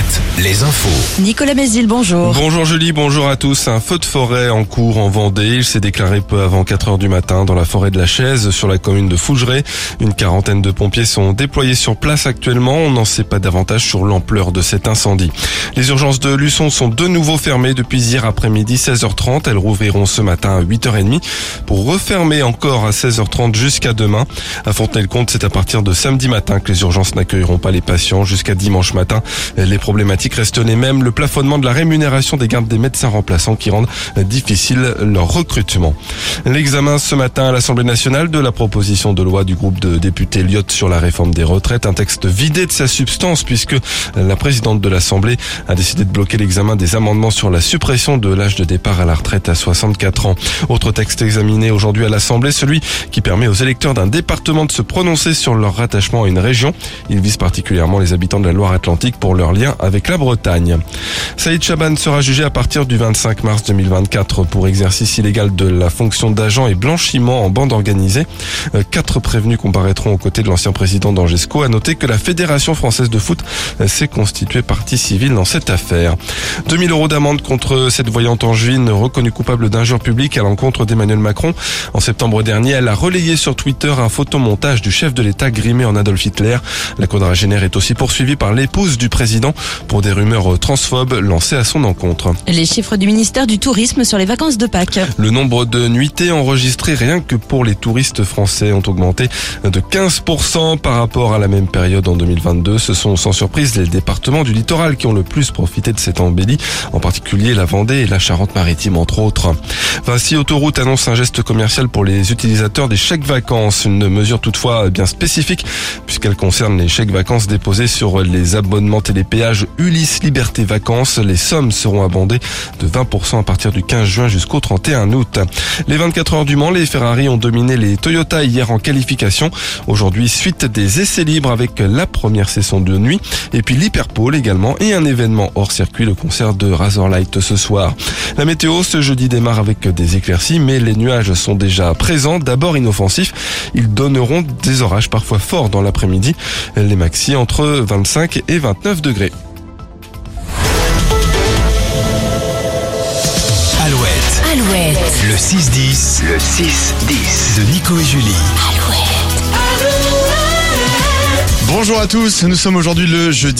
Alouette, les infos. Nicolas Mézil, bonjour. Bonjour Julie, bonjour à tous. Un feu de forêt en cours en Vendée. Il s'est déclaré peu avant 4 heures du matin dans la forêt de la Chaise sur la commune de Fougeray. Une quarantaine de pompiers sont déployés sur place actuellement. On n'en sait pas davantage sur l'ampleur de cet incendie. Les urgences de Luçon sont de nouveau fermées depuis hier après-midi 16h30. Elles rouvriront ce matin à 8h30 pour refermer encore à 16h30 jusqu'à demain. À Fontenay-le-Comte, c'est à partir de samedi matin que les urgences n'accueilleront pas les patients jusqu'à dimanche matin. Les problématiques restent les mêmes. Le plafonnement de la rémunération des gardes des médecins remplaçants qui rendent difficile leur recrutement. L'examen ce matin à l'Assemblée nationale de la proposition de loi du groupe de députés Lyotte sur la réforme des retraites. Un texte vidé de sa substance puisque la présidente de l'Assemblée a décidé de bloquer l'examen des amendements sur la suppression de l'âge de départ à la retraite à 64 ans. Autre texte examiné aujourd'hui à l'Assemblée, celui qui permet aux électeurs d'un département de se prononcer sur leur rattachement à une région. Il vise particulièrement les habitants de la Loire-Atlantique pour leur lien avec la Bretagne. Saïd Chaban sera jugé à partir du 25 mars 2024 pour exercice illégal de la fonction d'agent et blanchiment en bande organisée. Euh, Quatre prévenus comparaîtront aux côtés de l'ancien président d'Angesco. À noter que la Fédération française de foot euh, s'est constituée partie civile dans cette affaire. 2000 euros d'amende contre cette voyante angevine reconnue coupable d'injure publique à l'encontre d'Emmanuel Macron. En septembre dernier, elle a relayé sur Twitter un photomontage du chef de l'État grimé en Adolf Hitler. La quadragénaire est aussi poursuivie par l'épouse du président pour des rumeurs transphobes lancées à son encontre. Les chiffres du ministère du Tourisme sur les vacances de Pâques. Le nombre de nuitées enregistrées rien que pour les touristes français ont augmenté de 15% par rapport à la même période en 2022. Ce sont sans surprise les départements du littoral qui ont le plus profité de cette embellie, en particulier la Vendée et la Charente-Maritime entre autres. Vinci Autoroute annonce un geste commercial pour les utilisateurs des chèques vacances, une mesure toutefois bien spécifique puisqu'elle concerne les chèques vacances déposés sur les abonnements télépéages Ulysse Liberté Vacances. Les sommes seront abondées de 20% à partir du 15 juin jusqu'au 31 août. Les 24 heures du Mans, les Ferrari ont dominé les Toyota hier en qualification. Aujourd'hui, suite des essais libres avec la première session de nuit et puis l'Hyperpole également et un événement hors circuit, le concert de Razorlight ce soir. La météo ce jeudi démarre avec des éclaircies mais les nuages sont déjà présents, d'abord inoffensifs. Ils donneront des orages parfois forts dans l'après-midi. Les maxi entre 25 et 29 degrés. Alouette, le 6-10, le 6-10 de Nico et Julie. Bonjour à tous, nous sommes aujourd'hui le jeudi.